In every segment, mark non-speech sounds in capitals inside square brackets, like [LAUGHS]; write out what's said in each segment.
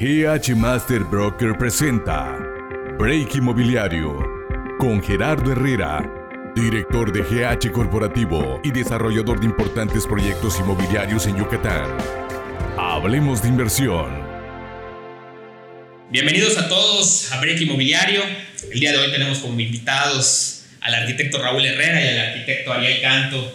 GH Master Broker presenta Break Inmobiliario con Gerardo Herrera, director de GH Corporativo y desarrollador de importantes proyectos inmobiliarios en Yucatán. Hablemos de inversión. Bienvenidos a todos a Break Inmobiliario. El día de hoy tenemos como invitados al arquitecto Raúl Herrera y al arquitecto Ariel Canto.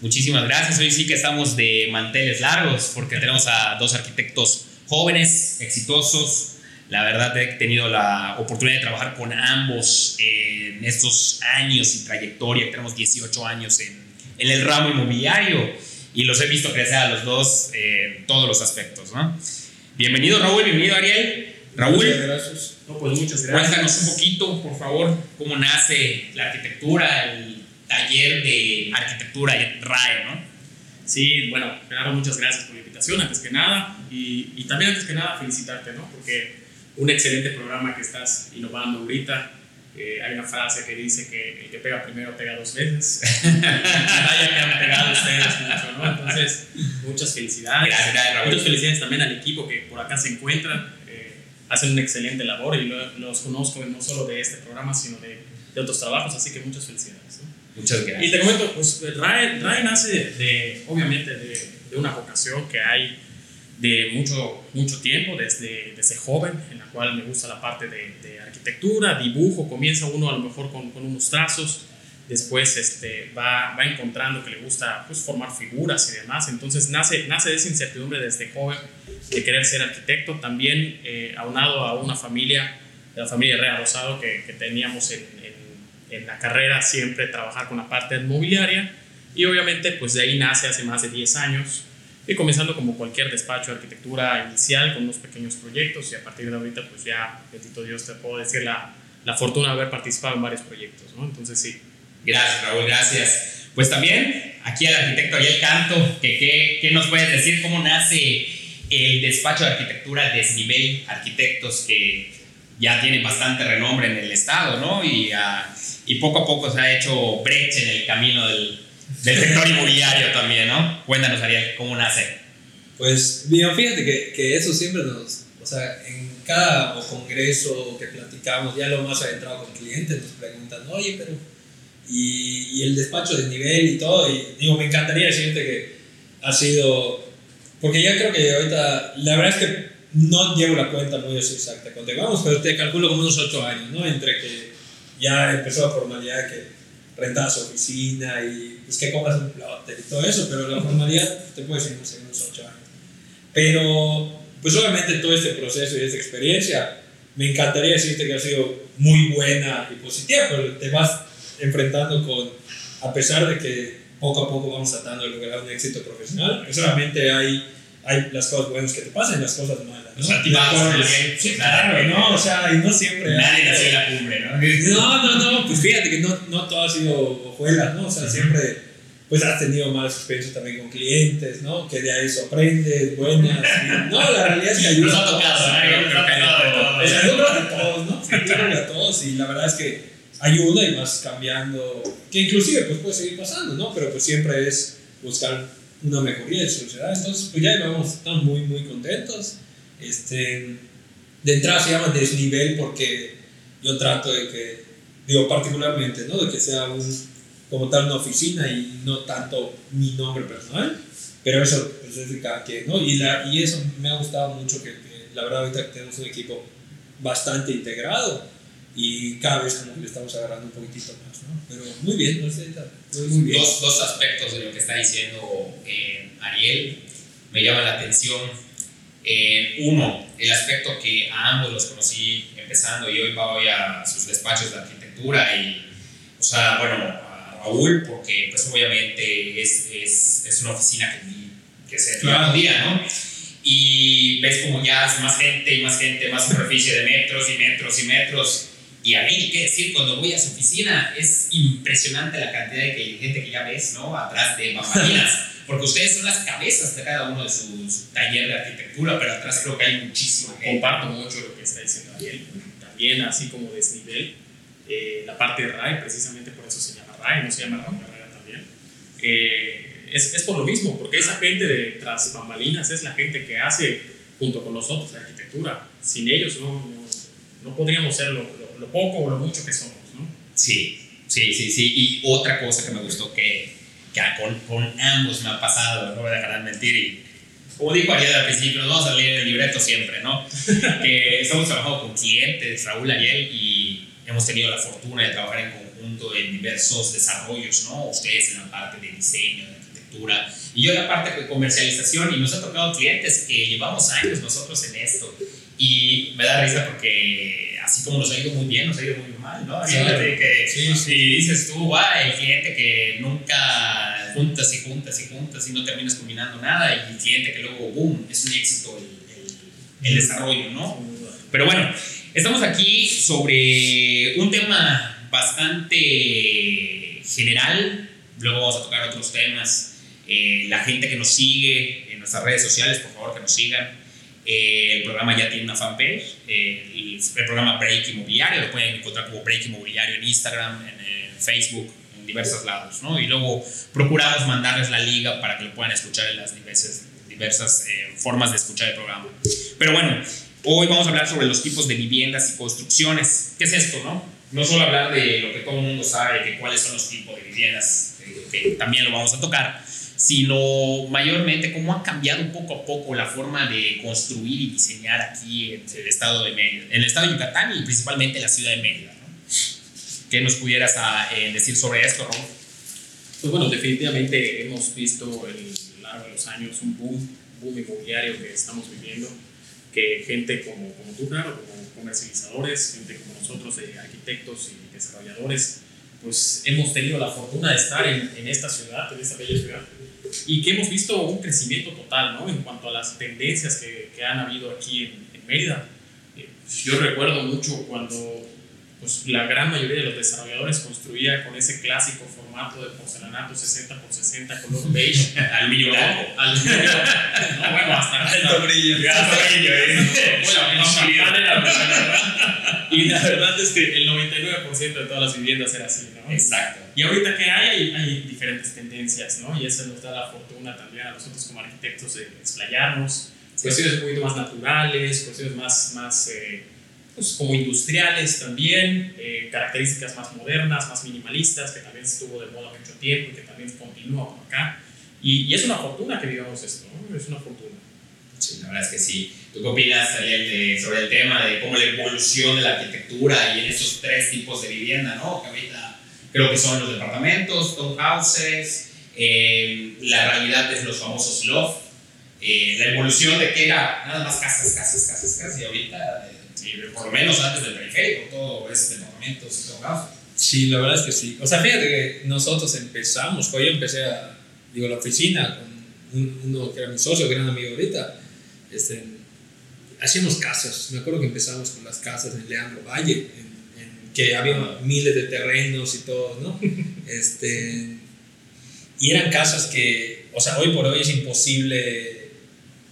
Muchísimas gracias. Hoy sí que estamos de manteles largos porque tenemos a dos arquitectos jóvenes, exitosos. La verdad he tenido la oportunidad de trabajar con ambos en estos años y trayectoria. Tenemos 18 años en, en el ramo inmobiliario y los he visto crecer a los dos en todos los aspectos. ¿no? Bienvenido Raúl, bienvenido Ariel. Raúl, Muchas gracias. no, pues muchas gracias. Cuéntanos un poquito, por favor, cómo nace la arquitectura, el taller de arquitectura RAE, ¿no? Sí, bueno, Gerardo, muchas gracias por la invitación, antes que nada. Y, y también, antes que nada, felicitarte, ¿no? Porque un excelente programa que estás innovando ahorita. Eh, hay una frase que dice que el que pega primero pega dos veces. [LAUGHS] Vaya que han pegado ustedes mucho, ¿no? Entonces, muchas felicidades. Gracias, gracias, Raúl. Muchas felicidades también al equipo que por acá se encuentra. Eh, hacen una excelente labor y lo- los conozco no solo de este programa, sino de, de otros trabajos. Así que muchas felicidades. ¿no? Muchas Y gracias. te comento, pues RAE, RAE nace de, de, obviamente de, de una vocación que hay de mucho, mucho tiempo, desde, desde joven, en la cual me gusta la parte de, de arquitectura, dibujo, comienza uno a lo mejor con, con unos trazos, después este, va, va encontrando que le gusta pues, formar figuras y demás, entonces nace, nace de esa incertidumbre desde joven de querer ser arquitecto, también eh, aunado a una familia, la familia Herrera Rosado, que, que teníamos en, en, la carrera siempre trabajar con la parte inmobiliaria, y obviamente pues de ahí nace hace más de 10 años, y comenzando como cualquier despacho de arquitectura inicial con unos pequeños proyectos, y a partir de ahorita pues ya, bendito Dios, te puedo decir la, la fortuna de haber participado en varios proyectos, ¿no? Entonces sí. Gracias, Raúl, gracias. Pues también aquí al arquitecto Ariel Canto, que qué, qué nos puedes decir, cómo nace el despacho de arquitectura Desnivel Arquitectos, que ya tiene bastante renombre en el estado, ¿no? Y, ah, y poco a poco se ha hecho brecha en el camino del, del sector inmobiliario también, ¿no? Cuéntanos, Ariel, cómo nace. Pues, bien, fíjate que, que eso siempre nos, o sea, en cada congreso que platicamos, ya lo más adentrado con clientes, nos preguntan, oye, pero, y, y el despacho de nivel y todo, y digo, me encantaría decirte que ha sido, porque ya creo que ahorita, la verdad es que no llevo la cuenta muy exacta cuando vamos, pero te calculo como unos 8 años, ¿no? Entre que ya empezó la formalidad que rentabas oficina y pues que compras un plotter y todo eso, pero la formalidad te puede decir, no sé, unos 8 años. Pero, pues obviamente todo este proceso y esta experiencia, me encantaría decirte que ha sido muy buena y positiva, pero te vas enfrentando con, a pesar de que poco a poco vamos tratando de lograr un éxito profesional, obviamente hay, hay las cosas buenas que te pasan y las cosas malas. ¿no? Las también, cosas- sí, claro. ¿no? O sea, y no siempre... Nadie nació en la cumbre, ¿no? No, no, no, pues fíjate que no, no todo ha sido hojuelas, ¿no? O sea, siempre pues has tenido malas experiencias también con clientes, ¿no? Que de ahí eso aprendes, buenas. y- [LAUGHS] no, la realidad es que ayuda. Nos ha tocado, ¿no? O sea, que a todos, ¿no? Que a todos y la verdad es que ayuda y vas cambiando, que inclusive pues puede seguir pasando, ¿no? Pero pues siempre es buscar una mejoría de sociedad. Entonces, pues ya vamos, estamos muy, muy contentos. Este, de entrada se llama desnivel porque yo trato de que, digo particularmente, ¿no? De que sea un, como tal una oficina y no tanto mi nombre personal, pero eso pues, es de cada quien, ¿no? Y, la, y eso me ha gustado mucho que, que la verdad ahorita tenemos un equipo bastante integrado y cada vez como que le estamos agarrando un poquitito más, ¿no? Pero muy bien, no sé, muy, bien. Dos, dos aspectos de lo que está diciendo eh, Ariel me llaman la atención. Eh, uno, el aspecto que a ambos los conocí empezando y hoy voy a sus despachos de arquitectura y, o sea, bueno, a Raúl, porque pues obviamente es, es, es una oficina que, que se Claro. un día, ¿no? Y ves como ya es más gente y más gente, más superficie de metros y metros y metros. Y a mí, ¿qué decir? Cuando voy a su oficina es impresionante la cantidad de gente que ya ves, ¿no? Atrás de bambalinas. [LAUGHS] Porque ustedes son las cabezas de cada uno de sus taller de arquitectura, pero atrás creo que hay muchísima gente. Comparto mucho lo que está diciendo Ariel. También, así como desnivel, eh, la parte de RAI, precisamente por eso se llama RAI, no se llama Raúl Herrera también. Eh, es, es por lo mismo, porque esa gente de tras bambalinas es la gente que hace junto con nosotros de arquitectura. Sin ellos no, no, podríamos ser lo, lo, poco o lo mucho que somos, ¿no? Sí, sí, sí, sí. Y otra cosa que me gustó que, que con, con, ambos me ha pasado, no me dejarán mentir, y como dijo Ariel al principio, nos vamos a leer el libreto siempre, ¿no? [LAUGHS] que estamos trabajando con clientes, Raúl Ariel, y hemos tenido la fortuna de trabajar en conjunto en diversos desarrollos, ¿no? Ustedes en la parte de diseño, de arquitectura, y yo en la parte de comercialización, y nos ha tocado clientes que llevamos años nosotros en esto, y me da risa porque así como nos ha ido muy bien, nos ha ido muy mal, ¿no? que, sí, sí. Y dices tú, guau, el cliente que nunca juntas y juntas y juntas y no terminas combinando nada, y el cliente que luego, boom, es un éxito el, el desarrollo, ¿no? Pero bueno, estamos aquí sobre un tema bastante general, luego vamos a tocar otros temas eh, la gente que nos sigue en nuestras redes sociales, por favor que nos sigan. Eh, el programa ya tiene una fanpage, eh, el, programa Break Inmobiliario, lo pueden encontrar como Break Inmobiliario en Instagram, en, Facebook, en diversos lados, ¿no? Y luego procuramos mandarles la liga para que lo puedan escuchar en las diversas, diversas formas de escuchar el programa. Pero bueno, hoy vamos a hablar sobre los tipos de viviendas y construcciones. ¿Qué es esto, no? No solo hablar de lo que todo el mundo sabe, de cuáles son los tipos de viviendas, que también lo vamos a tocar, sino mayormente cómo ha cambiado un poco a poco la forma de construir y diseñar aquí en el estado de Mérida, en el estado de Yucatán y principalmente en la ciudad de Mérida. ¿Qué nos pudieras ah, eh, decir sobre esto, Ron? Pues bueno, definitivamente hemos visto a lo largo de los años un boom, boom inmobiliario que estamos viviendo, que gente como, como tú, claro, como comercializadores, gente como nosotros, de arquitectos y desarrolladores, pues hemos tenido la fortuna de estar en, en, esta ciudad, en esta bella ciudad, y que hemos visto un crecimiento total, ¿no? En cuanto a las tendencias que, que han habido aquí en, en Mérida. Eh, yo recuerdo mucho cuando pues, la gran mayoría de los desarrolladores construía con ese clásico formato de porcelanato 60 por 60 color beige. Aluminio blanco. Aluminio No, bueno, hasta alto brillo. Alto brillo, ¿eh? Y la verdad es que el 99% de todas las viviendas era así, ¿no? Exacto. Y ahorita que hay, hay, diferentes tendencias, ¿no? Y eso nos da la fortuna también a nosotros como arquitectos de explayarnos. Cuestiones un poquito más naturales, cuestiones más, más eh, pues, como industriales también, eh, características más modernas, más minimalistas, que también estuvo de moda mucho tiempo y que también continúa por acá. Y, y es una fortuna que vivamos esto, ¿no? Es una fortuna. Sí, la verdad es que sí. ¿Tú qué opinas, Ariel, sobre el tema de cómo la evolución de la arquitectura y en esos tres tipos de vivienda, ¿no? Que ahorita creo que son los departamentos, townhouses, eh, la realidad es los famosos loft, eh, la evolución de que era nada más casas, casas, casas, casas, y ahorita por lo menos antes del periférico, todo es y todo Sí, la verdad es que sí. O sea, fíjate que nosotros empezamos, yo empecé a, digo, la oficina con uno que era mi socio, que era un amigo ahorita, este, hacíamos casas. Me acuerdo que empezamos con las casas en Leandro Valle, en, que había miles de terrenos y todo, ¿no? [LAUGHS] este, y eran casas que, o sea, hoy por hoy es imposible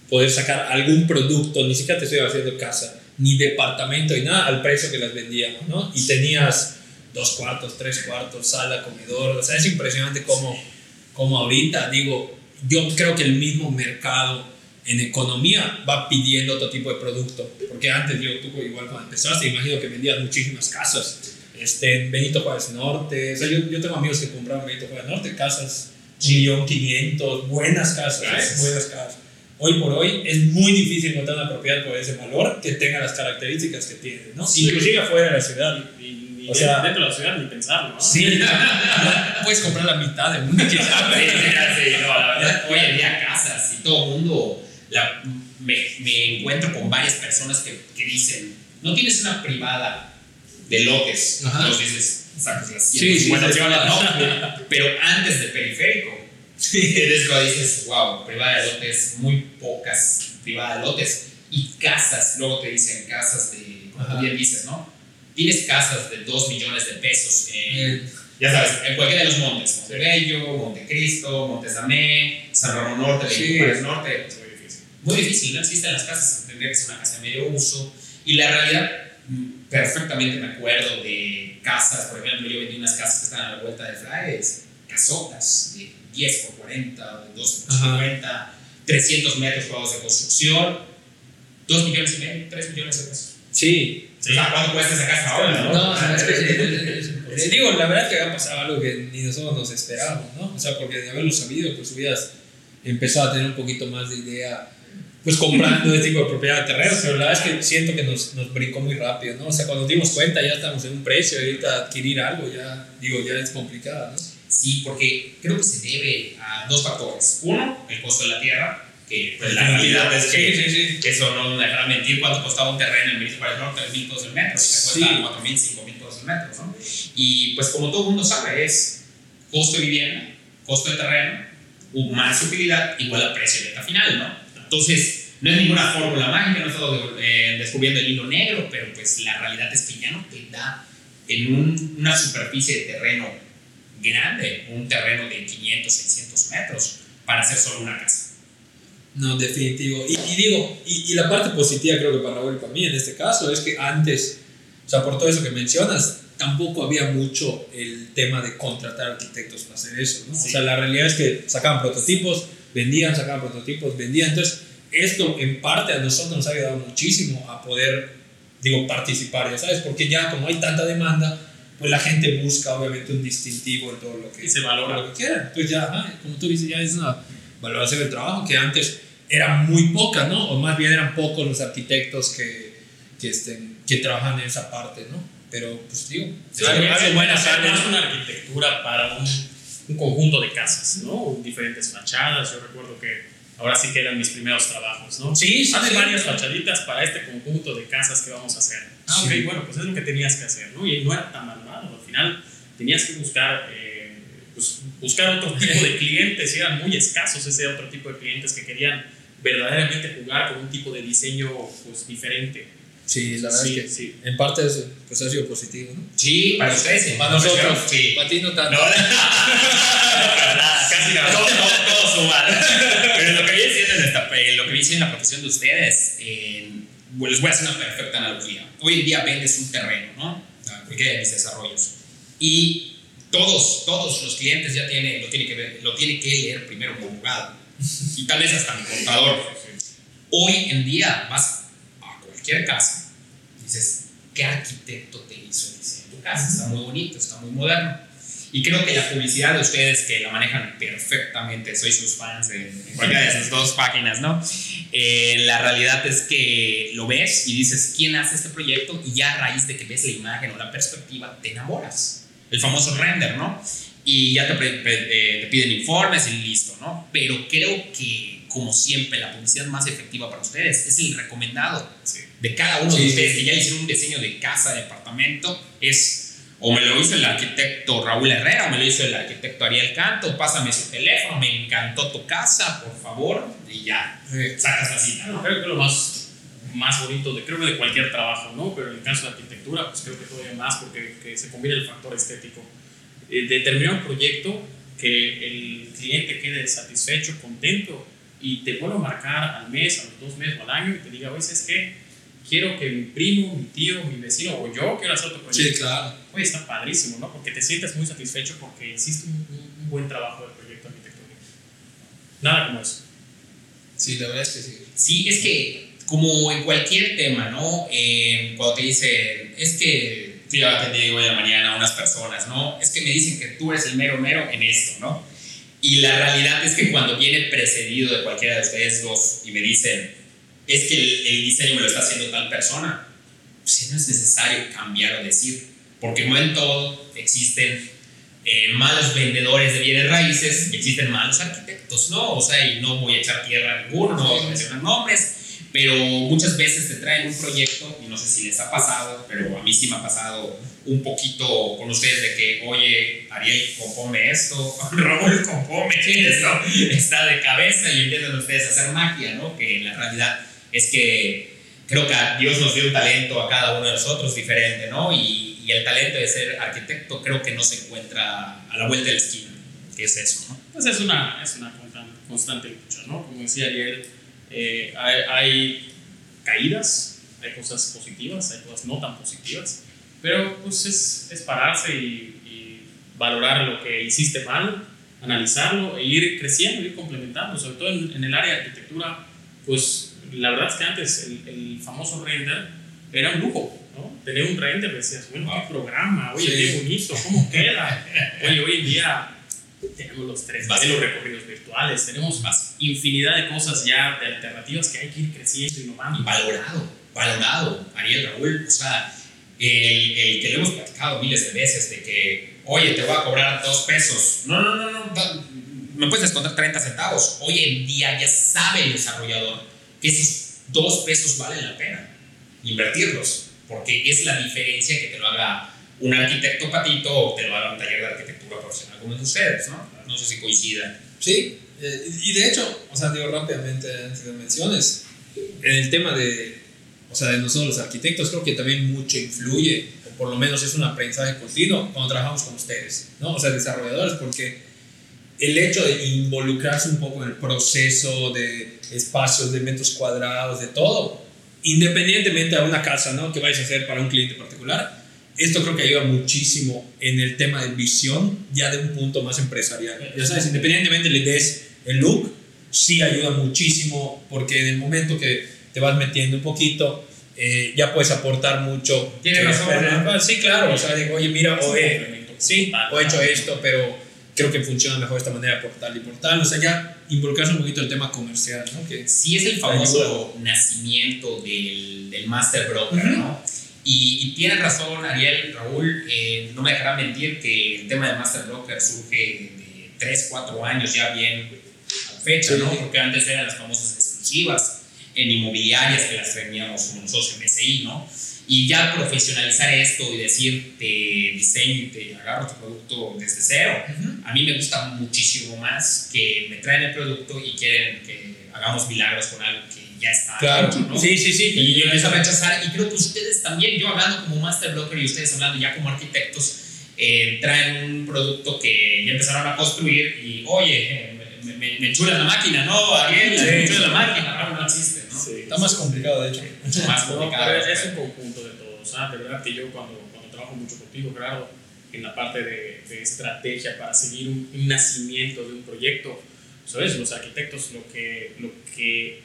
poder sacar algún producto, ni siquiera te estoy haciendo casa, ni departamento y nada al precio que las vendíamos, ¿no? Y tenías dos cuartos, tres cuartos, sala, comedor, o sea, es impresionante cómo, cómo ahorita, digo, yo creo que el mismo mercado en economía va pidiendo otro tipo de producto, porque antes yo, tú igual cuando empezaste, imagino que vendías muchísimas casas, este, en Benito Juárez Norte, o sea, yo, yo tengo amigos que compraron Benito Juárez Norte, casas, millón quinientos, buenas casas, buenas casas hoy por hoy es muy difícil encontrar una propiedad por ese valor que tenga las características que tiene, ¿no? Inclusive afuera de la ciudad. Y, o sea, dentro de la ciudad ni pensarlo, ¿no? Sí, [LAUGHS] puedes comprar la mitad de una que sí, no, la verdad, hoy en día casas y todo el mundo la, me, me, encuentro con varias personas que, que, dicen, no tienes una privada de lotes, entonces dices, sacas las sí, sí, no, pero antes del periférico Sí. [LAUGHS] Entonces dices, wow, privada de lotes, muy pocas privada de lotes. Y casas, luego te dicen casas de, como bien dices, ¿no? Tienes casas de 2 millones de pesos en, ya sabes, en cualquiera de los montes, Montebello, Montecristo, Montesdamé, San Ramón Norte, sí. Norte. Es muy difícil. Muy difícil, no existen las casas, tendría que ser una casa de medio uso. Y la realidad, mm, perfectamente me acuerdo de casas, por ejemplo, yo vendí unas casas que están a la vuelta de Flyes, casotas de 10 por 40, 12 por 50, 300 metros cuadrados de construcción. 2 millones y medio, 3 millones de pesos. Sí. O sea, ¿cuánto cuesta esa casa ahora? No, No, no, es que digo, la verdad es que [LAUGHS] ha pasado algo que ni nosotros nos esperábamos, ¿no? O sea, porque de haberlo sabido, pues hubieras empezado a tener un poquito más de idea, pues comprando este tipo de propiedad de terrenos, pero la verdad es que siento que nos, nos brincó muy rápido, ¿no? O sea, cuando nos dimos cuenta ya estamos en un precio, y ahorita adquirir algo ya, digo, ya es complicado, ¿no? Sí, porque creo que se debe a dos factores. Uno, el costo de la tierra, que pues, la realidad es que Sí, sí, sí. eso no me dejará mentir cuánto costaba un terreno en Benito Norte, 3 mil pesos el metro, y te Sí. cuesta 4 mil, 5 mil pesos el metro, ¿no? Y pues como todo el mundo sabe, es costo de vivienda, costo de terreno, más utilidad igual a precio de venta final, ¿no? Entonces, no es ninguna fórmula mágica, no estamos eh, descubriendo el hilo negro, pero pues la realidad es que ya no te da en un- una superficie de terreno grande, un terreno de 500, 600 metros, para hacer solo una casa. No, definitivo. Y, y digo, y, y la parte positiva creo que para Raúl y para mí en este caso es que antes, o sea, por todo eso que mencionas, tampoco había mucho el tema de contratar arquitectos para hacer eso, ¿no? O Sí. sea, la realidad es que sacaban prototipos, vendían, sacaban prototipos, vendían. Entonces, esto en parte a nosotros nos ha ayudado muchísimo a poder, digo, participar, ya sabes, porque ya como hay tanta demanda, pues la gente busca obviamente un distintivo en todo lo que Y se valora. lo que quieran. Entonces ya, ajá, como tú dices, ya es una valoración del trabajo que antes era muy poca, ¿no? O más bien eran pocos los arquitectos que, que, estén, que trabajan en esa parte, ¿no? Pero, pues digo, Sí, una arquitectura para un, un conjunto de casas, ¿no? Diferentes fachadas. Yo recuerdo que ahora sí que eran mis primeros trabajos, ¿no? Sí, sí, Hace sí. varias fachaditas para este conjunto de casas que vamos a hacer. Ah, Sí. ok, bueno, pues es lo que tenías que hacer, ¿no? Y no era tan malvado. Al final tenías que buscar, eh, pues, buscar otro tipo de [LAUGHS] clientes y eran muy escasos ese otro tipo de clientes que querían verdaderamente jugar con un tipo de diseño pues, diferente. Sí, la verdad Sí, es que sí. en parte es, pues ha sido positivo, ¿no? Sí, para ustedes. sí. Para nosotros, Sí. para ti no tanto. No, [LAUGHS] casi nada. Todo, todo, todo. Pero lo que viene siendo en, esta, lo que viene siendo en la profesión de ustedes, eh, bueno, les voy a hacer una perfecta analogía. Hoy en día vendes un terreno, ¿no? Cualquiera de mis desarrollos. Y todos, todos los clientes ya tienen, lo tienen que ver, lo tienen que leer primero como abogado. Y tal vez hasta mi contador. Hoy en día vas a cualquier casa y dices, ¿qué arquitecto te hizo el diseño de tu casa? Está muy bonito, está muy moderno. Y creo que la publicidad de ustedes que la manejan perfectamente, soy sus fans en, en cualquiera de esas dos páginas, ¿no? Eh, la realidad es que lo ves y dices, ¿quién hace este proyecto? Y ya a raíz de que ves la imagen o la perspectiva, te enamoras. El famoso render, ¿no? Y ya te, eh, te piden informes y listo, ¿no? Pero creo que, como siempre, la publicidad más efectiva para ustedes es el recomendado de cada uno de Sí. ustedes que ya hicieron un diseño de casa, de departamento, es o me lo hizo el arquitecto Raúl Herrera o me lo hizo el arquitecto Ariel Canto, pásame su teléfono, me encantó tu casa, por favor, y ya, sacas la cita, ¿no? creo que lo más, más bonito de, creo que de cualquier trabajo, ¿no? Pero en el caso de arquitectura, pues creo que todavía más porque que se combina el factor estético. Eh, determinar un proyecto que el cliente quede satisfecho, contento y te vuelva a marcar al mes, a los dos meses o al año y te diga, oye, es que quiero que mi primo, mi tío, mi vecino o yo quiero hacer otro proyecto. Sí, claro. Oye, está padrísimo, ¿no? Porque te sientes muy satisfecho porque hiciste un, un- un buen trabajo del proyecto arquitectónico. Nada como eso. Sí, la verdad es que sí. Sí, es que como en cualquier tema, ¿no? Eh, cuando te dicen, es que fui a atender hoy en la mañana a unas personas, ¿no? Es que me dicen que tú eres el mero mero en esto, ¿no? Y la realidad es que cuando viene precedido de cualquiera de ustedes dos y me dicen, es que el, el diseño me lo está haciendo tal persona, pues no es necesario cambiar o decir, porque no en todo existen eh, malos vendedores de bienes raíces, existen malos arquitectos, ¿no? O sea, y no voy a echar tierra a ninguno, no voy a mencionar nombres, pero muchas veces te traen un proyecto, y no sé si les ha pasado, pero a mí sí me ha pasado un poquito con ustedes de que, oye, Ariel, compone esto, [LAUGHS] Raúl, compone esto, está de cabeza y empiezan ustedes a hacer magia, ¿no? Que la realidad es que creo que Dios nos dio un talento a cada uno de nosotros diferente, ¿no? Y, y el talento de ser arquitecto creo que no se encuentra a la vuelta de la esquina, que es eso, ¿no? Pues es una, es una constante, constante lucha, ¿no? Como decía Ariel, eh, hay, hay caídas, hay cosas positivas, hay cosas no tan positivas, pero pues es, es pararse y, y valorar lo que hiciste mal, analizarlo e ir creciendo, ir complementando, sobre todo en, en el área de arquitectura, pues la verdad es que antes el, el famoso render era un lujo, ¿no? Tener un render decías, bueno, qué programa, oye, Sí. qué bonito, ¿cómo queda? [LAUGHS] Oye, hoy en día tenemos los tres, Vas- los recorridos virtuales, tenemos infinidad de cosas ya, de alternativas que hay que ir creciendo, innovando. valorado, valorado, Ariel Raúl. O sea, el, el que lo hemos platicado miles de veces de que, oye, te voy a cobrar dos pesos. No, no, no, no, me puedes descontar 30 centavos. Hoy en día ya sabe el desarrollador que esos dos pesos valen la pena invertirlos, porque es la diferencia que te lo haga un arquitecto patito te lo haga un taller de arquitectura profesional como de ustedes, ¿no? No sé si coincida. Sí, eh, y de hecho, o sea, digo rápidamente antes de menciones, en el tema de, o sea, de nosotros los arquitectos, creo que también mucho influye, o por lo menos es un aprendizaje continuo cuando trabajamos con ustedes, ¿no? O sea, desarrolladores, porque el hecho de involucrarse un poco en el proceso de espacios, de metros cuadrados, de todo, independientemente a una casa, ¿no? Que vais a hacer para un cliente particular, esto creo que ayuda muchísimo en el tema de visión, ya de un punto más empresarial. Ya sabes, independientemente le des el look, sí ayuda muchísimo porque en el momento que te vas metiendo un poquito, eh, ya puedes aportar mucho. Tiene Que- razón, Sí, claro, o sea, digo, oye, mira, o, eh, complemento sí, o he hecho esto, pero creo que funciona mejor esta manera por tal y por tal. O sea, ya involucrarse un poquito el tema comercial, ¿no? Que sí es el famoso nacimiento del, del Master Broker, ¿no? Y, y tiene razón Ariel, Raúl, eh, no me dejará mentir que el tema del Master Broker surge de 3, 4 años ya bien a la fecha. ¿no? Porque antes eran las famosas exclusivas en inmobiliarias que las teníamos como nosotros en BCI, ¿no? Y ya profesionalizar esto y decir te diseño y te agarro tu producto desde cero, a mí me gusta muchísimo más que me traen el producto y quieren que hagamos milagros con algo que ya está Claro, hecho, ¿no? sí, sí, sí. Y yo empiezo a rechazar, y creo que ustedes también, yo hablando como Master Broker y ustedes hablando ya como arquitectos, eh, traen un producto que ya empezaron a construir y, oye, eh, me, me, me enchulas la máquina, ¿no? Ariel, Sí. me enchulas la máquina, no, no existe, ¿no? Sí. Está más complicado, de hecho. Mucho más No, complicado. pero es un conjunto de todos. ¿ah? De verdad que yo cuando, cuando trabajo mucho contigo, claro, en la parte de, de estrategia para seguir un, un nacimiento de un proyecto, ¿sabes? Los arquitectos lo que, lo que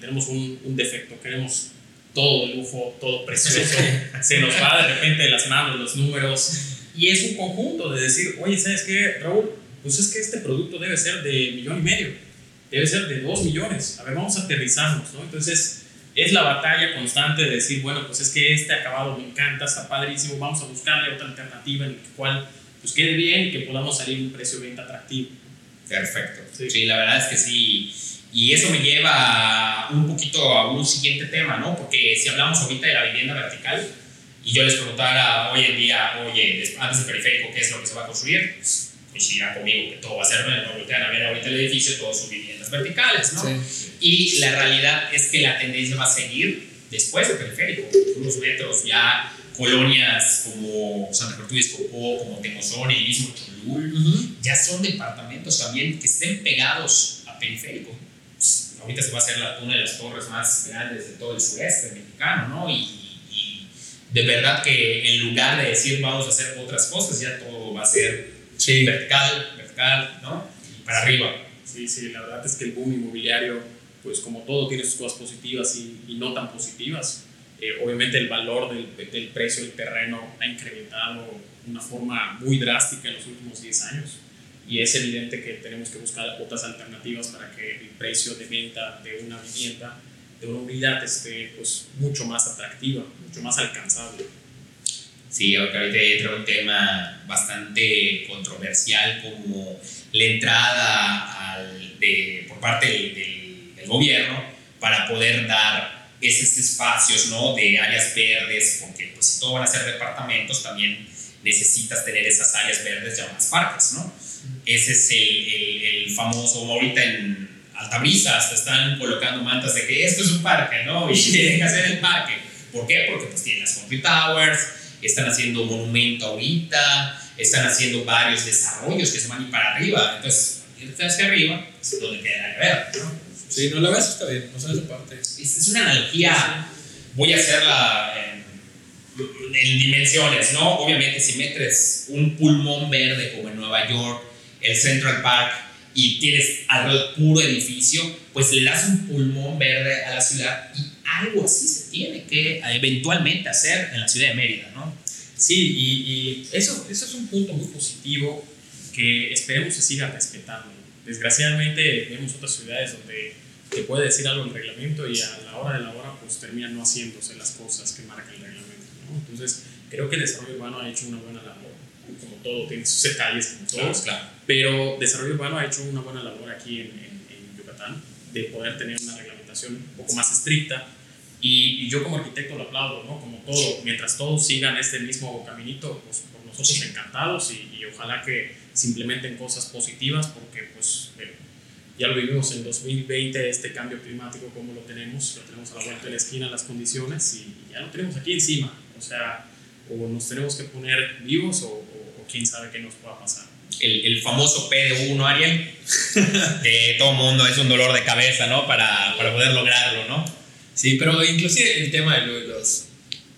tenemos un, un defecto, queremos todo lujo, todo precioso, [LAUGHS] se nos va de repente de las manos los números y es un conjunto de decir, oye, ¿sabes qué, Raúl? Pues es que este producto debe ser de millón y medio, debe ser de dos millones, a ver, vamos a aterrizarnos, ¿no? Entonces, es la batalla constante de decir, bueno, pues es que este acabado me encanta, está padrísimo, vamos a buscarle otra alternativa en la cual pues quede bien y que podamos salir a un precio venta atractivo. Perfecto. Sí. Sí. la verdad es que sí. Y eso me lleva un poquito a un siguiente tema, ¿no? Porque si hablamos ahorita de la vivienda vertical y yo les preguntara hoy en día, oye, antes del periférico, ¿qué es lo que se va a construir? Pues coincidirán conmigo que todo va a ser, no voltean a ver ahorita el edificio, todos son viviendas verticales, ¿no? Sí. Y la realidad es que la tendencia va a seguir después del periférico, unos metros ya colonias como Santa Gertrudis Copó, como Temozón, el mismo Cholul, ya son departamentos también que estén pegados a periférico. Ahorita se va a hacer la, una de las torres más grandes de todo el sureste mexicano, ¿no? Y, y de verdad que en lugar de decir vamos a hacer otras cosas, ya todo va a ser Sí. vertical, vertical, ¿no? Y para arriba. Sí, sí, la verdad es que el boom inmobiliario, pues como todo, tiene sus cosas positivas y, y no tan positivas. Eh, obviamente el valor del, del precio del terreno ha incrementado de una forma muy drástica en los últimos 10 años y es evidente que tenemos que buscar otras alternativas para que el precio de venta de una vivienda, de una unidad, esté pues mucho más atractiva, mucho más alcanzable. Sí, ahorita entra un tema bastante controversial como la entrada al- de, por parte del, del- del gobierno para poder dar esos espacios ¿no? de áreas verdes, porque pues si todo van a ser departamentos, también necesitas tener esas áreas verdes llamadas parques, ¿no? Ese es el, el- el famoso, ahorita en Altabrisa hasta están colocando mantas de que esto es un parque, ¿no? Y [LAUGHS] tienen que hacer el parque. ¿Por qué? Porque pues tienen las Country Towers, están haciendo monumento ahorita, están haciendo varios desarrollos que se van a ir para arriba. Entonces, hacia arriba es donde queda que ver, ¿no? Sí, no, la verdad está bien. O sea, esa parte. Es, es una analogía, voy a hacerla en, en dimensiones, ¿no? Obviamente, si metes un pulmón verde como en Nueva York, el Central Park, y tienes alrededor puro edificio, pues le das un pulmón verde a la ciudad y algo así se tiene que eventualmente hacer en la ciudad de Mérida, ¿no? Sí, y, y eso, eso es un punto muy positivo que esperemos se siga respetando. Desgraciadamente vemos otras ciudades donde te puede decir algo el reglamento y a la hora de la hora pues termina no haciéndose las cosas que marca el reglamento. ¿no? Entonces creo que el desarrollo urbano ha hecho una buena labor. Como todo, tiene sus detalles, como todos. claro. Pero desarrollo urbano ha hecho una buena labor aquí en, en, en Yucatán de poder tener una reglamentación un poco más estricta. Y, y, yo como arquitecto lo aplaudo, ¿no? Como todo, mientras todos sigan este mismo caminito, pues por nosotros encantados y, y, ojalá que se implementen cosas positivas porque pues eh, ya lo vivimos en 2020, este cambio climático como lo tenemos, lo tenemos a la vuelta de la esquina las condiciones y ya lo tenemos aquí encima, o sea, o nos tenemos que poner vivos o, o, o quién sabe qué nos pueda pasar el, el, famoso PD1, Ariel, que todo mundo es un dolor de cabeza, ¿no? Para, para poder lograrlo, ¿no? Sí, pero inclusive el tema de los,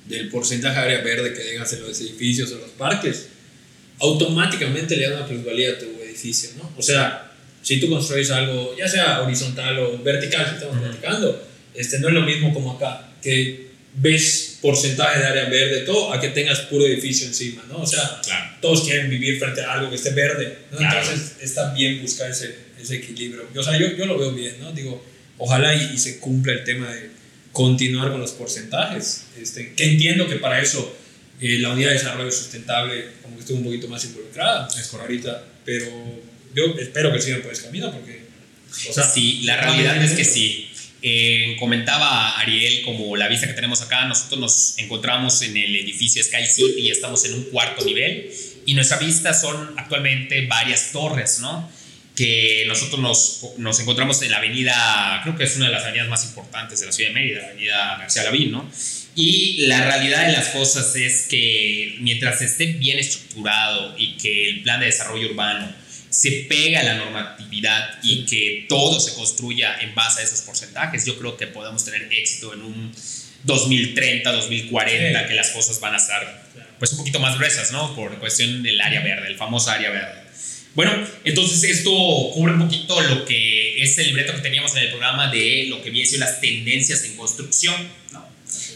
del porcentaje de área verde que dejas en los edificios o los parques, automáticamente le da una plusvalía a tu edificio, ¿no? O sea, si tú construyes algo, ya sea horizontal o vertical, si estamos uh -huh. platicando, este, no es lo mismo como acá, que ves porcentaje de área verde, todo, a que tengas puro edificio encima, ¿no? O sea, claro. todos quieren vivir frente a algo que esté verde, ¿no? Claro. Entonces está bien buscar ese, ese equilibrio. O sea, yo, yo lo veo bien, ¿no? Digo, ojalá y, y, se cumpla el tema de continuar con los porcentajes, este, que entiendo que para eso eh, la unidad de desarrollo sustentable como que estuvo un poquito más involucrada es ahorita, pero yo espero que sigan por ese camino porque... O sea, sí, la realidad es que sí. Eh, comentaba Ariel, como la vista que tenemos acá, nosotros nos encontramos en el edificio Sky City estamos en un cuarto nivel y nuestra vista son actualmente varias torres, ¿no? Que nosotros nos, nos encontramos en la avenida, creo que es una de las avenidas más importantes de la ciudad de Mérida, la avenida García Lavín, ¿no? Y la realidad de las cosas es que mientras esté bien estructurado y que el plan de desarrollo urbano se pega a la normatividad y que todo se construya en base a esos porcentajes, yo creo que podemos tener éxito en un 2030, 2040, sí. que las cosas van a estar pues un poquito más gruesas, ¿no? Por cuestión del área verde, el famoso área verde. Bueno, entonces esto cubre un poquito lo que es el libreto que teníamos en el programa de lo que viene siendo las tendencias en construcción, ¿no?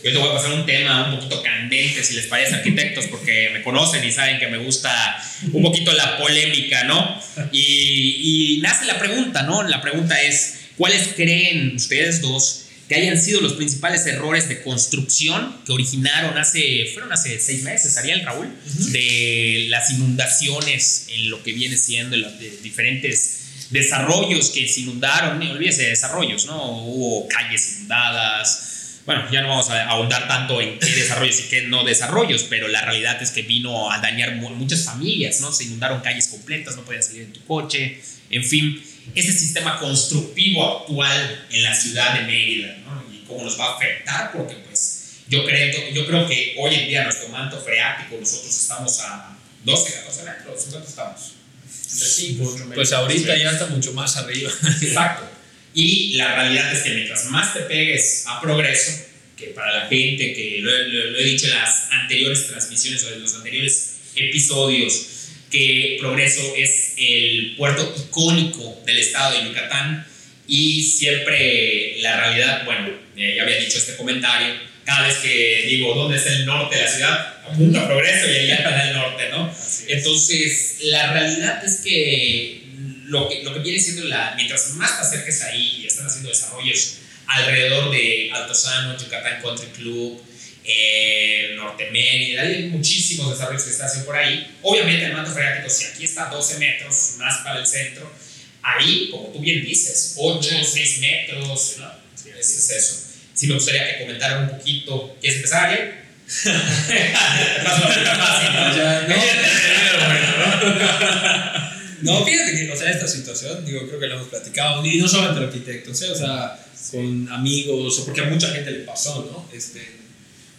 Yo te voy a pasar un tema un poquito candente, si les parece, arquitectos, porque me conocen y saben que me gusta un poquito la polémica, ¿no? Y, y nace la pregunta, ¿no? La pregunta es, ¿cuáles creen ustedes dos que hayan sido los principales errores de construcción que originaron hace, fueron hace seis meses, Ariel, Raúl, uh -huh. de las inundaciones en lo que viene siendo los de diferentes desarrollos que se inundaron, no olvídese de desarrollos, ¿no? Hubo calles inundadas, bueno, ya no vamos a ahondar tanto en qué desarrollos y qué no desarrollos, pero la realidad es que vino a dañar muchas familias, ¿no? Se inundaron calles completas, no podías salir en tu coche, en fin, ese sistema constructivo actual en la ciudad de Mérida, ¿no? Y cómo nos va a afectar, porque pues yo creo, yo creo que hoy en día nuestro manto freático, nosotros estamos a 12, 14 metros, ¿cuánto estamos? Entre 5, 8 metros. Pues ahorita ya está mucho más arriba. Exacto. Y la realidad es que mientras más te pegues a progreso, que para la gente, que lo, lo, lo he dicho en las anteriores transmisiones o en los anteriores episodios, que Progreso es el puerto icónico del estado de Yucatán y siempre la realidad, bueno, ya había dicho este comentario, cada vez que digo dónde está el norte de la ciudad, apunta a Progreso y ahí está el norte, ¿no? Entonces, la realidad es que lo que, lo que viene siendo la, mientras más te acerques ahí y están haciendo desarrollos alrededor de Altozano, Yucatán Country Club, eh, Norte Mérida, hay muchísimos desarrollos que están haciendo por ahí. Obviamente el manto freático, si aquí está 12 metros más para el centro, ahí, como tú bien dices, 8, 6 metros, ¿no? Sí, es, es eso. Sí me gustaría que comentaran un poquito. ¿Quieres empezar, Ariel? No, fíjate que, o sea, esta situación, digo, creo que lo hemos platicado, y no solo entre arquitectos, ¿eh? o sea, con amigos, o porque a mucha gente le pasó, ¿no? Este,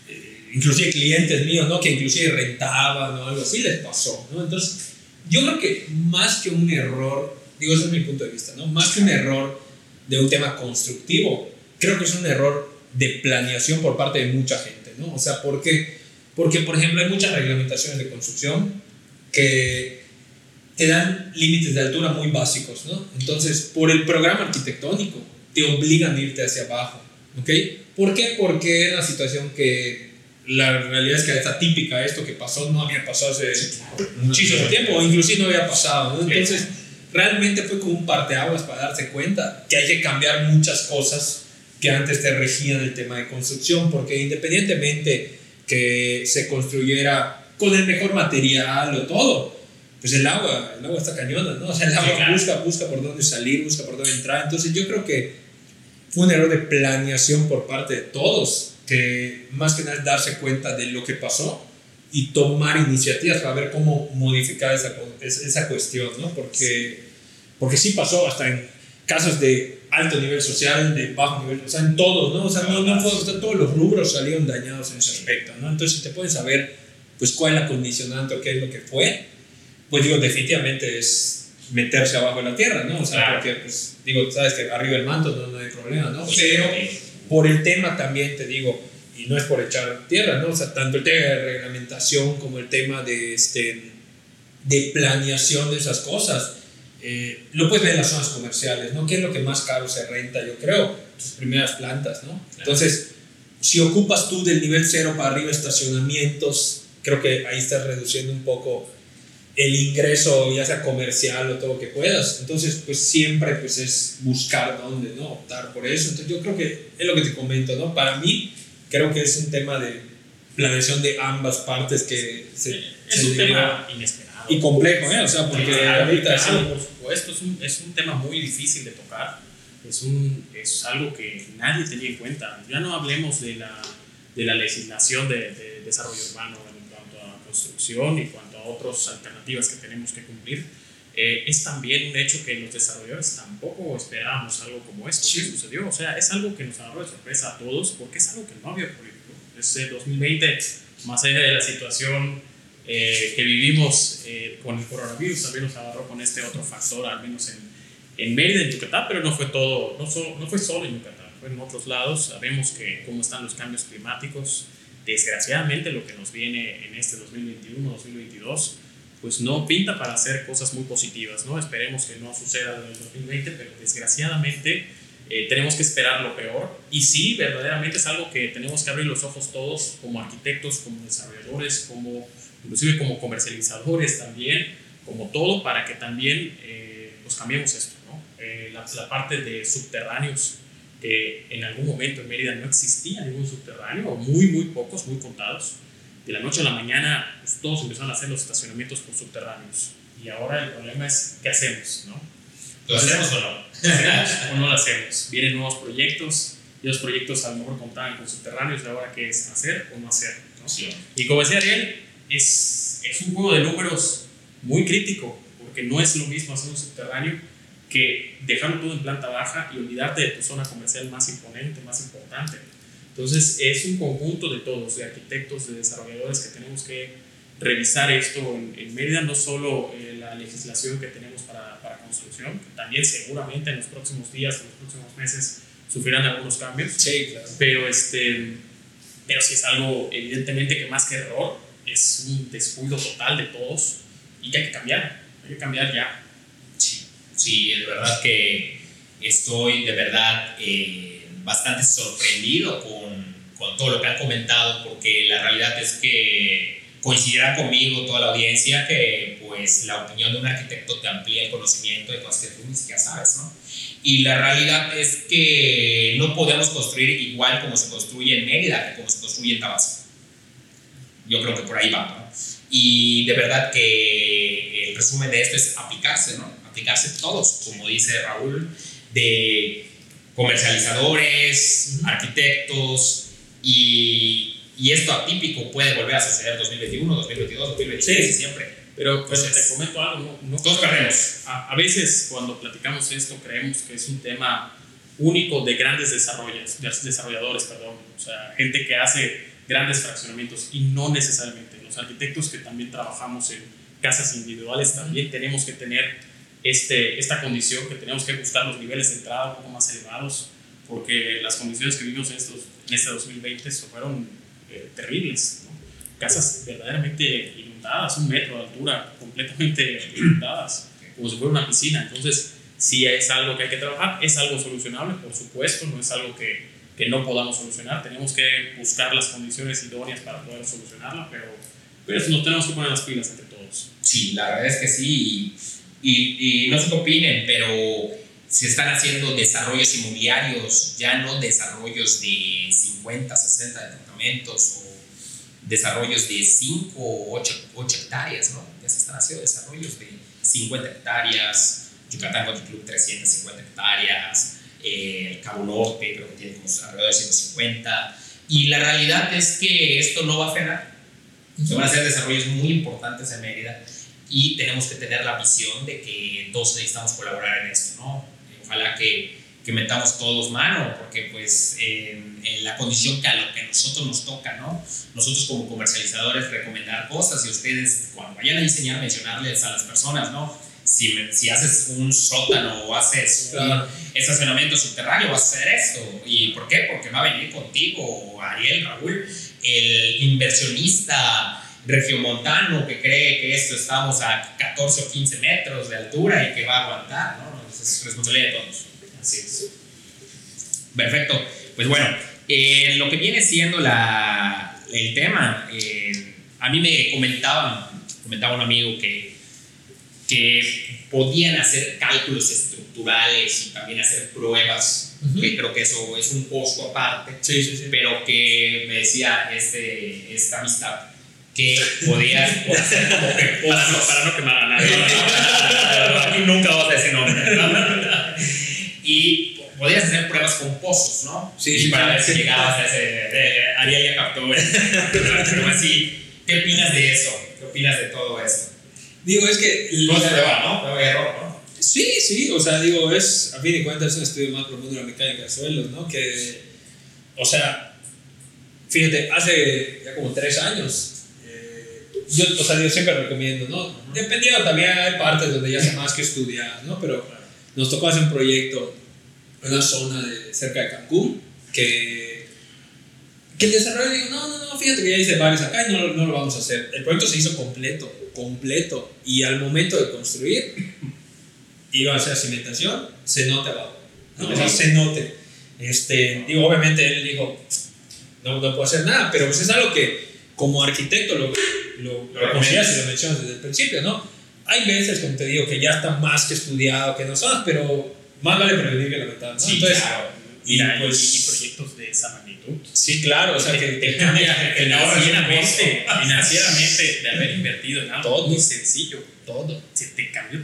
eh, inclusive clientes míos, ¿no? Que inclusive rentaban o algo así, les pasó, ¿no? Entonces, yo creo que más que un error, digo, ese es mi punto de vista, ¿no? Más que un error de un tema constructivo, creo que es un error de planeación por parte de mucha gente, ¿no? O sea, ¿por qué? Porque, por ejemplo, hay muchas reglamentaciones de construcción que te dan límites de altura muy básicos, ¿no? Entonces, por el programa arquitectónico, te obligan a irte hacia abajo, ¿ok? ¿Por qué? Porque es una situación que la realidad es que es atípica, esto que pasó no había pasado hace muchísimo tiempo, o inclusive no había pasado, ¿no? Entonces, realmente fue como un parteaguas para darse cuenta que hay que cambiar muchas cosas que antes te regían el tema de construcción, porque independientemente que se construyera con el mejor material o todo, pues el agua, el agua está cañona, ¿no? O sea, el agua busca, busca por dónde salir, busca por dónde entrar. Entonces yo creo que fue un error de planeación por parte de todos, que más que nada darse cuenta de lo que pasó y tomar iniciativas para ver cómo modificar esa, esa cuestión, ¿no? Porque, porque sí pasó hasta en casos de alto nivel social, de bajo nivel, o sea, en todos, ¿no? O sea, no, no fue, todos los rubros salieron dañados en ese aspecto, ¿no? Entonces, si te puedes saber, pues, cuál es la condicionante o qué es lo que fue, pues, digo, definitivamente es meterse abajo de la tierra, ¿no? O sea, porque, pues, digo, sabes que arriba el manto no, no hay problema, ¿no? Pero por el tema también, te digo, y no es por echar tierra, ¿no? O sea, tanto el tema de reglamentación como el tema de, este, de planeación de esas cosas, eh, lo puedes ver en las zonas comerciales, ¿no? ¿Qué es lo que más caro se renta, yo creo? Tus primeras plantas, ¿no? Entonces, si ocupas tú del nivel cero para arriba estacionamientos, creo que ahí estás reduciendo un poco el ingreso, ya sea comercial o todo lo que puedas. Entonces, pues siempre pues es buscar dónde, ¿no? Optar por eso. Entonces, yo creo que es lo que te comento, ¿no? Para mí, creo que es un tema de planeación de ambas partes que se... Es un tema inesperado y complejo, ¿eh? O sea, porque ahorita por supuesto, es un, es un, tema muy difícil de tocar, es, un, es algo que nadie tenía en cuenta. Ya no hablemos de la, de la legislación de, de desarrollo urbano en cuanto a construcción y cuanto otras alternativas que tenemos que cumplir. Eh, es también un hecho que los desarrolladores tampoco esperábamos algo como esto que sucedió. O sea, es algo que nos agarró de sorpresa a todos porque es algo que no había ocurrido. Desde 2020, más allá de la situación eh, que vivimos eh, con el coronavirus también nos agarró con este otro factor, al menos en, en Mérida, en Yucatán, pero no fue todo, no, solo, no fue solo en Yucatán, fue en otros lados. Sabemos que cómo están los cambios climáticos. Desgraciadamente lo que nos viene en este 2021-2022 pues no pinta para hacer cosas muy positivas, ¿no? Esperemos que no suceda en el 2020, pero desgraciadamente eh, tenemos que esperar lo peor. Y sí, verdaderamente es algo que tenemos que abrir los ojos todos como arquitectos, como desarrolladores, como inclusive como comercializadores también, como todo, para que también eh, pues cambiemos esto, ¿no? Eh, la, la, parte de subterráneos, que en algún momento en Mérida no existía ningún subterráneo, o muy, muy pocos, muy contados. De la noche a la mañana, pues, todos empezaron a hacer los estacionamientos por subterráneos. Y ahora el problema es, ¿qué hacemos, no? ¿Lo hacemos o no? ¿O no lo hacemos? Vienen nuevos proyectos, y los proyectos a lo mejor contaban con subterráneos, y ahora qué es, hacer o no hacer, ¿no? Sí. Y como decía Ariel, es, es un juego de números muy crítico, porque no es lo mismo hacer un subterráneo que dejarlo todo en planta baja y olvidarte de tu zona comercial más imponente, más importante. Entonces es un conjunto de todos, de arquitectos, de desarrolladores que tenemos que revisar esto en, en Mérida, no solo eh, la legislación que tenemos para, para, construcción, que también seguramente en los próximos días, en los próximos meses sufrirán algunos cambios, sí, claro. pero, este, pero sí es algo evidentemente que más que error, es un descuido total de todos y que hay que cambiar, hay que cambiar ya. Sí, es verdad que estoy de verdad eh, bastante sorprendido con, con, todo lo que han comentado, porque la realidad es que coincidirá conmigo toda la audiencia que pues la opinión de un arquitecto te amplía el conocimiento de cosas que tú ni siquiera sabes, ¿no? Y la realidad es que no podemos construir igual como se construye en Mérida que como se construye en Tabasco yo creo que por ahí va, ¿no? Y de verdad que el resumen de esto es aplicarse, ¿no? Aplicarse todos, como dice Raúl, de comercializadores, arquitectos, y, y esto atípico puede volver a suceder 2021, 2022, 2026, sí. siempre. Pero, pero te comento algo, no, no todos perdemos. A, a, veces cuando platicamos esto creemos que es un tema único de grandes desarrolladores, perdón, o sea, gente que hace grandes fraccionamientos y no necesariamente. Los arquitectos que también trabajamos en casas individuales también tenemos que tener este, esta condición que tenemos que buscar los niveles de entrada un poco más elevados porque las condiciones que vivimos en, estos, en este 2020 fueron eh, terribles. ¿no? casas verdaderamente inundadas, un metro de altura, completamente inundadas, como si fuera una piscina. Entonces, si es algo que hay que trabajar, es algo solucionable, por supuesto, no es algo que, que no podamos solucionar, tenemos que buscar las condiciones idóneas para poder solucionarla, pero, pero nos tenemos que poner las pilas entre todos. Sí, la verdad es que sí, y, y no sé qué opinen, pero se están haciendo desarrollos inmobiliarios, ya no desarrollos de 50, 60 departamentos o desarrollos de 5 o 8, 8, hectáreas, ¿no? Ya se están haciendo desarrollos de 50 hectáreas, Yucatán Country Club 350 hectáreas, eh, Cabo Norte creo que tiene como alrededor de 150, y la realidad es que esto no va a frenar, se van a hacer desarrollos muy importantes en Mérida y tenemos que tener la visión de que todos necesitamos colaborar en esto, ¿no? ojalá que, que metamos todos mano, porque pues en, en, la condición que a lo que nosotros nos toca, ¿no? Nosotros como comercializadores recomendar cosas y ustedes cuando vayan a diseñar mencionarles a las personas, ¿no? Si, si haces un sótano o haces claro. un estacionamiento subterráneo, vas a hacer esto. ¿Y por qué? Porque va a venir contigo Ariel, Raúl, el inversionista regiomontano que cree que esto estamos a 14 o 15 metros de altura y que va a aguantar, ¿no? es responsabilidad de todos. Así es. Perfecto. Pues bueno, eh, lo que viene siendo la, el tema, eh, a mí me comentaban, comentaba un amigo que, que podían hacer cálculos estructurales y también hacer pruebas, uh -huh. que creo que eso es un costo aparte, sí, sí, sí. pero que me decía este, esta amistad que podías hacer para, no, para no quemar a nadie. Aquí nunca vas a decir nombre. ¿no? y podías hacer pruebas con pozos, ¿no? Sí, y para ver si llegabas a ese. Eh, Ariel ya captó, pero así, ¿qué opinas de eso? ¿Qué opinas de todo esto? Digo, es que. Todo se prueba, ¿no? Prueba error, ¿no? Sí, sí, o sea, digo, es, a fin de cuentas, es un estudio más profundo de la mecánica de suelos, ¿no? Que, o sea, fíjate, hace ya como tres años, yo, o sea, yo siempre recomiendo, ¿no? Dependiendo también hay partes donde ya sé más que estudiar, ¿no? Pero nos tocó hacer un proyecto en una zona de, cerca de Cancún que, que el desarrollo dijo, no, no, no, fíjate que ya hice varios acá y no, no lo vamos a hacer. El proyecto se hizo completo, completo. Y al momento de construir, iba a hacer cimentación, se note abajo. ¿no? O sea, se note. Este, digo, obviamente él dijo, no, no puedo hacer nada, pero pues es algo que como arquitecto lo, lo, lo recomendarías y lo mencionas desde el principio, ¿no? Hay veces, como te digo, que ya está más que estudiado, que no sabes, pero más vale prevenir que lamentar, ¿no? Sí, Entonces, claro. Y, y, pues, y, proyectos de esa magnitud. Sí, claro, o sea, que te cambia [LAUGHS] financieramente, financieramente de haber invertido en algo Todo. muy sencillo. todo, Se te cambió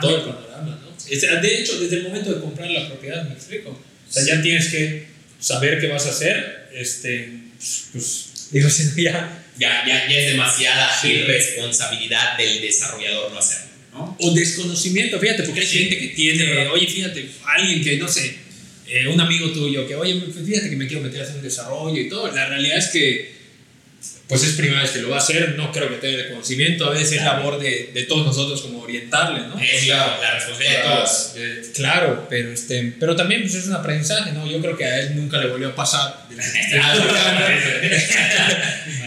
todo el todo el panorama, ¿no? Es- De hecho, desde el momento de comprar la propiedad, me explico. O sea, ya tienes que saber qué vas a hacer, este, pues, digo, [LAUGHS] si no, ya Ya, ya, ya es demasiada irresponsabilidad del desarrollador no hacerlo, ¿no? o desconocimiento, fíjate, porque hay Sí. gente que tiene, oye, fíjate, alguien que, no sé, eh, un amigo tuyo que, oye, fíjate que me quiero meter a hacer un desarrollo y todo, la realidad es que, pues es primera vez que lo va a hacer, no creo que tenga el conocimiento, a veces es labor de, de todos nosotros como orientarle, ¿no? Es la, la responsabilidad de todos. Eh, claro, pero, este, pero también pues, es un aprendizaje, ¿no? Yo creo que a él nunca le volvió a pasar. [LAUGHS] [LAUGHS] de lo que te estoy hablando.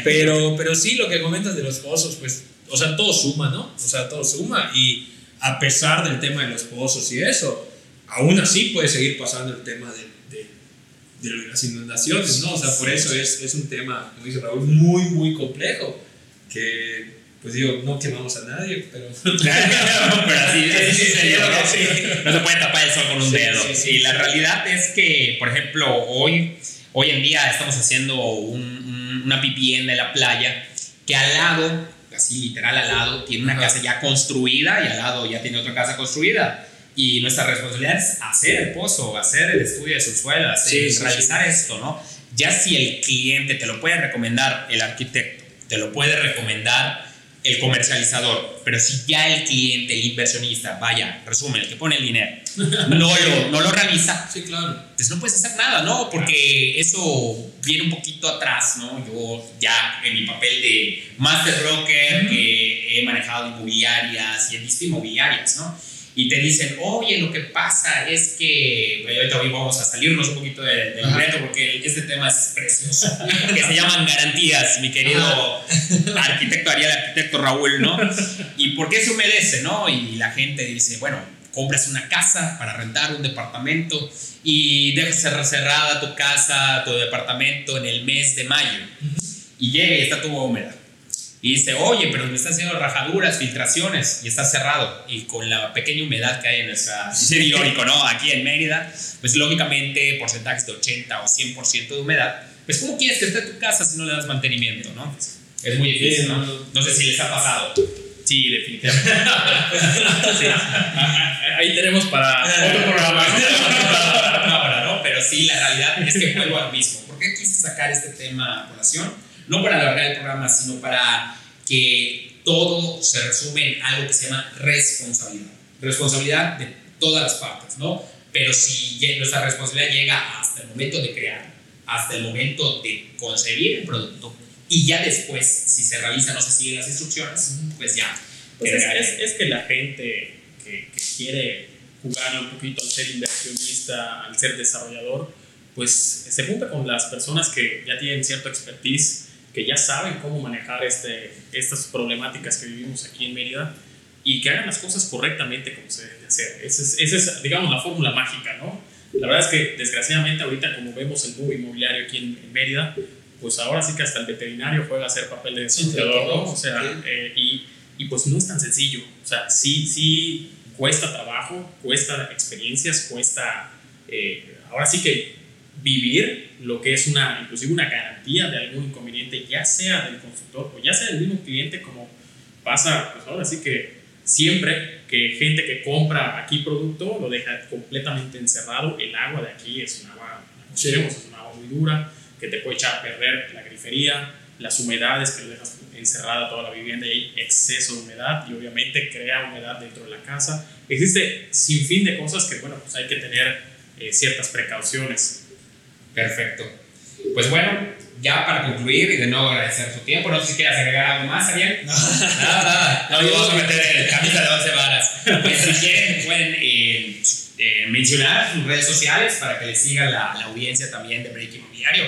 Pero, pero sí, lo que comentas de los pozos, pues, o sea, todo suma, ¿no? O sea, todo suma. Y a pesar del tema de los pozos y eso, aún así puede seguir pasando el tema de, de, de las inundaciones, ¿no? O sea, por eso es, es un tema, como dice Raúl, muy, muy complejo. Que, pues digo, no quemamos a nadie, pero. [LAUGHS] pero así, así Sí, sucedió, ¿no? sí. No se puede tapar el sol con un Sí, dedo. sí, sí. y la realidad es que, por ejemplo, hoy, hoy en día estamos haciendo un- una vivienda en la playa que al lado, así literal al lado, tiene una Ajá. casa ya construida y al lado ya tiene otra casa construida. Y nuestra responsabilidad es hacer el pozo, hacer el estudio de subsuelo, hacer- Sí, sí, realizar esto, ¿no? Ya si el cliente te lo puede recomendar el arquitecto, te lo puede recomendar el comercializador, pero si ya el cliente, el inversionista, vaya, resumen, el que pone el dinero, [LAUGHS] no lo, no lo realiza, Sí, claro. pues no puedes hacer nada, ¿no? Porque eso viene un poquito atrás, ¿no? Yo ya en mi papel de master broker, que he manejado inmobiliarias y he visto inmobiliarias, ¿no? Y te dicen, oye, lo que pasa es que, ahorita hoy vamos a salirnos un poquito del, reto porque este tema es precioso, que se llaman garantías, mi querido arquitecto Ariel, arquitecto Raúl, ¿no? ¿Y por qué se humedece, no? Y la gente dice, bueno, compras una casa para rentar un departamento y dejas cerrada tu casa, tu departamento en el mes de mayo y llega y está todo húmeda y dice, oye, pero me está haciendo rajaduras, filtraciones, y está cerrado. Y con la pequeña humedad que hay en nuestra irónico, ¿no? Aquí en Mérida, pues lógicamente porcentajes de 80 o 100% de humedad. Pues, ¿cómo quieres que esté tu casa si no le das mantenimiento, no? Es muy difícil, ¿no? No sé si les ha pasado. Sí, definitivamente. [LAUGHS] Ahí tenemos para otro programa. [LAUGHS] ¿no? Pero sí, la realidad es que vuelvo al mismo. ¿Por qué quise sacar este tema a colación? No para alargar el programa, sino para que todo se resume en algo que se llama responsabilidad. Responsabilidad de todas las partes, ¿no? Pero si nuestra responsabilidad llega hasta el momento de crear, hasta el momento de concebir el producto, y ya después, si se realiza, no se siguen las instrucciones, pues ya. Pues es, que la gente que, que quiere jugar un poquito al ser inversionista, al ser desarrollador, pues se junta con las personas que ya tienen cierto expertise que ya saben cómo manejar este, estas problemáticas que vivimos aquí en Mérida y que hagan las cosas correctamente como se deben de hacer. Esa es, esa es digamos, la fórmula mágica, ¿no? La verdad es que, desgraciadamente, ahorita como vemos el boom inmobiliario aquí en, Mérida, pues ahora sí que hasta el veterinario juega a hacer papel de desarrollador, ¿no? O sea, eh, y, y, pues no es tan sencillo. O sea, sí, sí cuesta trabajo, cuesta experiencias, cuesta... Eh, ahora sí que vivir lo que es una, inclusive una garantía de algún inconveniente, ya sea del constructor o ya sea del mismo cliente, como pasa, pues ahora sí que siempre que gente que compra aquí producto lo deja completamente encerrado, el agua de aquí es un agua, es un agua muy dura, que te puede echar a perder la grifería, las humedades que lo dejas encerrada toda la vivienda y hay exceso de humedad y obviamente crea humedad dentro de la casa. Existe sin fin de cosas que, bueno, pues hay que tener eh, ciertas precauciones. Perfecto. Pues bueno, ya para concluir y de nuevo agradecer su tiempo, no sé si quieres agregar algo más, Ariel. No, nada, nada. [LAUGHS] No, vamos a meter el camisa de 11 varas. Pues si quieren, pueden eh, eh, mencionar sus redes sociales para que les siga la, la audiencia también de Break Inmobiliario.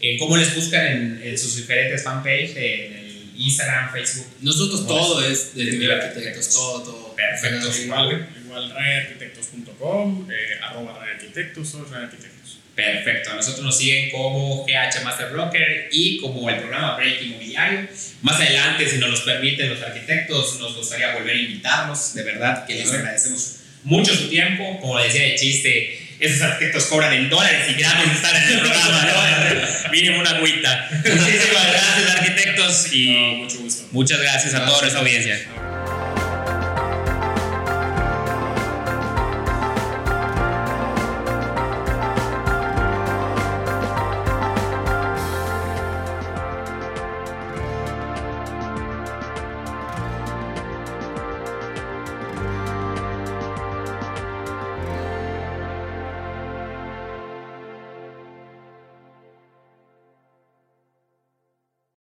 Eh, ¿Cómo les buscan en, sus diferentes fanpages, en el Instagram, Facebook? Nosotros todo es de Arquitectos, todo, todo. Perfecto. Igual, igual rayarquitectos.com, eh, arroba rayarquitectos o Perfecto. Nosotros nos siguen como GH Master Broker y como el programa Break Inmobiliario. Más adelante, si nos los permiten los arquitectos, nos gustaría volver a invitarlos. De verdad que les agradecemos mucho su tiempo. Como decía el chiste, esos arquitectos cobran en dólares y gratis estar en el programa, ¿no? [LAUGHS] Mínimo una agüita. Muchísimas gracias, arquitectos, y mucho gusto. muchas gracias a toda nuestra audiencia.